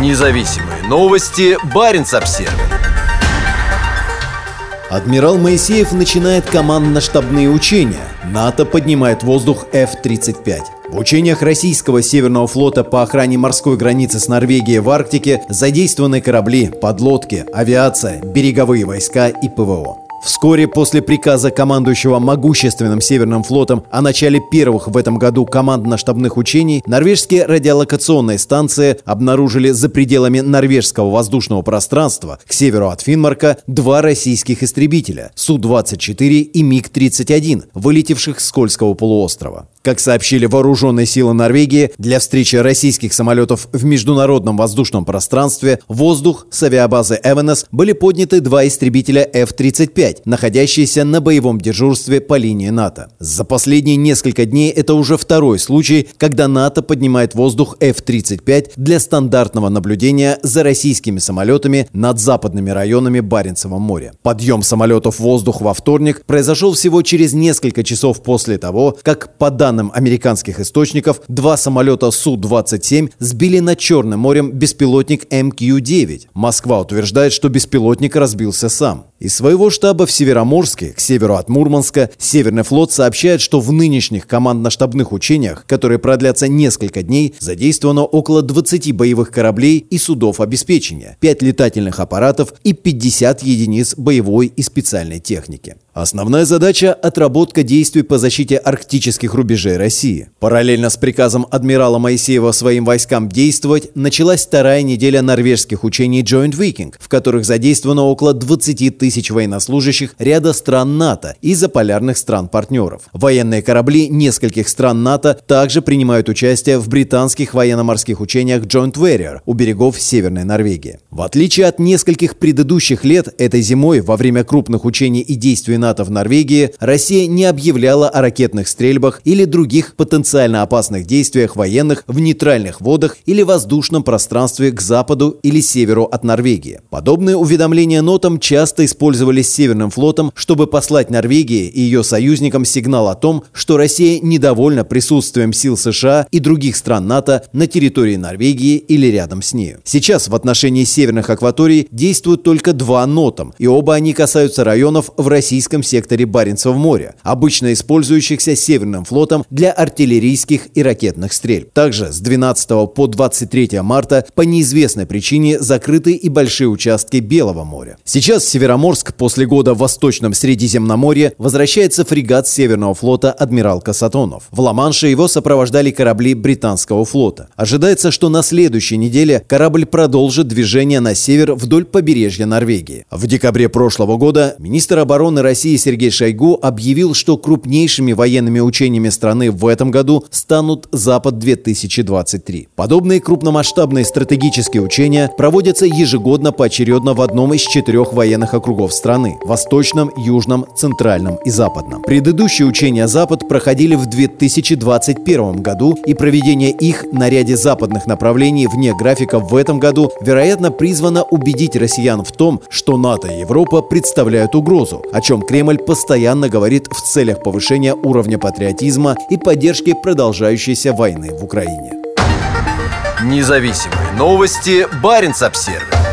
Независимые новости. Барин обсерва Адмирал Моисеев начинает командно-штабные учения. НАТО поднимает воздух F-35. В учениях российского Северного флота по охране морской границы с Норвегией в Арктике задействованы корабли, подлодки, авиация, береговые войска и ПВО. Вскоре после приказа командующего могущественным Северным флотом о начале первых в этом году командно-штабных учений норвежские радиолокационные станции обнаружили за пределами норвежского воздушного пространства к северу от Финмарка два российских истребителя Су-24 и МиГ-31, вылетевших с Кольского полуострова. Как сообщили вооруженные силы Норвегии, для встречи российских самолетов в международном воздушном пространстве воздух с авиабазы Эвенес были подняты два истребителя F-35, находящиеся на боевом дежурстве по линии НАТО. За последние несколько дней это уже второй случай, когда НАТО поднимает воздух F-35 для стандартного наблюдения за российскими самолетами над западными районами Баренцева моря. Подъем самолетов в воздух во вторник произошел всего через несколько часов после того, как по данным данным американских источников, два самолета Су-27 сбили над Черным морем беспилотник МК-9. Москва утверждает, что беспилотник разбился сам. Из своего штаба в Североморске, к северу от Мурманска, Северный флот сообщает, что в нынешних командно-штабных учениях, которые продлятся несколько дней, задействовано около 20 боевых кораблей и судов обеспечения, 5 летательных аппаратов и 50 единиц боевой и специальной техники. Основная задача – отработка действий по защите арктических рубежей России. Параллельно с приказом адмирала Моисеева своим войскам действовать, началась вторая неделя норвежских учений Joint Viking, в которых задействовано около 20 тысяч военнослужащих ряда стран НАТО и заполярных стран-партнеров. Военные корабли нескольких стран НАТО также принимают участие в британских военно-морских учениях Joint Warrior у берегов Северной Норвегии. В отличие от нескольких предыдущих лет, этой зимой во время крупных учений и действий НАТО в Норвегии Россия не объявляла о ракетных стрельбах или других потенциально опасных действиях военных в нейтральных водах или воздушном пространстве к западу или северу от Норвегии. Подобные уведомления нотам часто использовались Северным флотом, чтобы послать Норвегии и ее союзникам сигнал о том, что Россия недовольна присутствием сил США и других стран НАТО на территории Норвегии или рядом с ней. Сейчас в отношении северных акваторий действуют только два нотам, и оба они касаются районов в российском Балтийском секторе Баренцева моря, обычно использующихся Северным флотом для артиллерийских и ракетных стрельб. Также с 12 по 23 марта по неизвестной причине закрыты и большие участки Белого моря. Сейчас Североморск после года в Восточном Средиземноморье возвращается фрегат Северного флота «Адмирал Касатонов». В Ла-Манше его сопровождали корабли британского флота. Ожидается, что на следующей неделе корабль продолжит движение на север вдоль побережья Норвегии. В декабре прошлого года министр обороны России России Сергей Шойгу объявил, что крупнейшими военными учениями страны в этом году станут «Запад-2023». Подобные крупномасштабные стратегические учения проводятся ежегодно поочередно в одном из четырех военных округов страны – Восточном, Южном, Центральном и Западном. Предыдущие учения «Запад» проходили в 2021 году, и проведение их на ряде западных направлений вне графика в этом году, вероятно, призвано убедить россиян в том, что НАТО и Европа представляют угрозу, о чем Кремль постоянно говорит в целях повышения уровня патриотизма и поддержки продолжающейся войны в Украине. Независимые новости. Барин обсервис